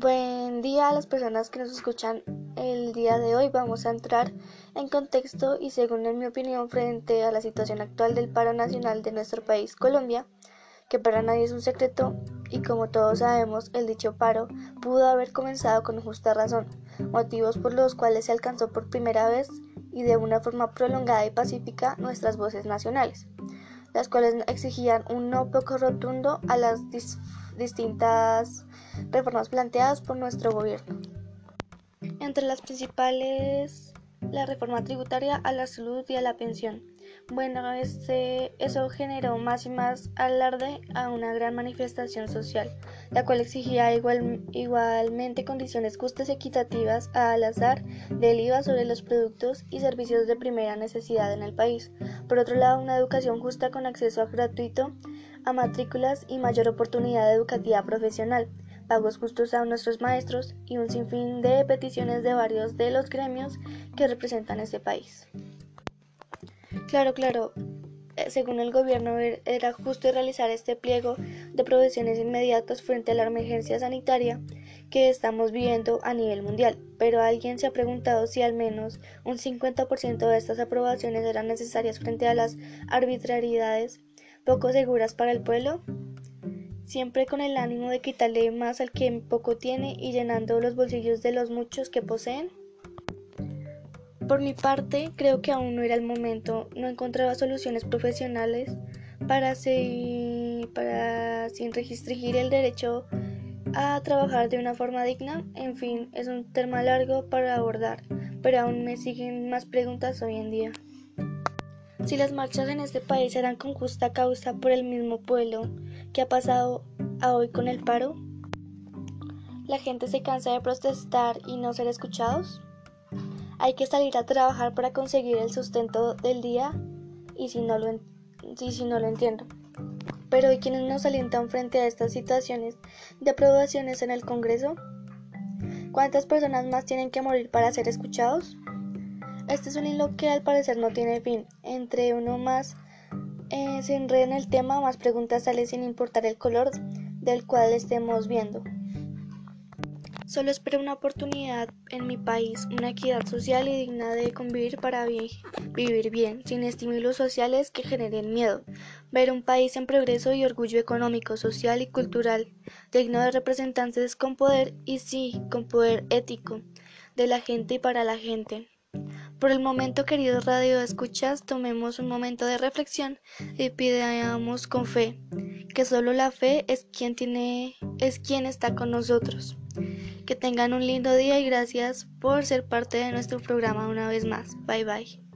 Buen día a las personas que nos escuchan el día de hoy. Vamos a entrar en contexto y según en mi opinión frente a la situación actual del paro nacional de nuestro país, Colombia, que para nadie es un secreto y como todos sabemos, el dicho paro pudo haber comenzado con justa razón, motivos por los cuales se alcanzó por primera vez y de una forma prolongada y pacífica nuestras voces nacionales, las cuales exigían un no poco rotundo a las distintas reformas planteadas por nuestro gobierno. Entre las principales, la reforma tributaria a la salud y a la pensión. Bueno, este, eso generó más y más alarde a una gran manifestación social, la cual exigía igual, igualmente condiciones justas y equitativas al azar del IVA sobre los productos y servicios de primera necesidad en el país. Por otro lado, una educación justa con acceso gratuito a matrículas y mayor oportunidad educativa profesional. Pagos justos a nuestros maestros y un sinfín de peticiones de varios de los gremios que representan este país. Claro, claro, eh, según el gobierno er, era justo realizar este pliego de provisiones inmediatas frente a la emergencia sanitaria que estamos viviendo a nivel mundial, pero alguien se ha preguntado si al menos un 50% de estas aprobaciones eran necesarias frente a las arbitrariedades poco seguras para el pueblo siempre con el ánimo de quitarle más al que poco tiene y llenando los bolsillos de los muchos que poseen? Por mi parte, creo que aún no era el momento, no encontraba soluciones profesionales para, para sin restringir el derecho a trabajar de una forma digna. En fin, es un tema largo para abordar, pero aún me siguen más preguntas hoy en día. Si las marchas en este país serán con justa causa por el mismo pueblo, ¿Qué ha pasado a hoy con el paro? ¿La gente se cansa de protestar y no ser escuchados? Hay que salir a trabajar para conseguir el sustento del día y si no lo, lo entiendo. Pero ¿y quienes nos alientan frente a estas situaciones de aprobaciones en el Congreso? ¿Cuántas personas más tienen que morir para ser escuchados? Este es un hilo que al parecer no tiene fin. Entre uno más eh, se enreda en el tema, más preguntas salen sin importar el color del cual estemos viendo. Solo espero una oportunidad en mi país, una equidad social y digna de convivir para vivir bien, sin estímulos sociales que generen miedo. Ver un país en progreso y orgullo económico, social y cultural, digno de representantes con poder y sí, con poder ético, de la gente y para la gente. Por el momento, queridos radio escuchas, tomemos un momento de reflexión y pidamos con fe, que solo la fe es quien tiene, es quien está con nosotros. Que tengan un lindo día y gracias por ser parte de nuestro programa una vez más. Bye bye.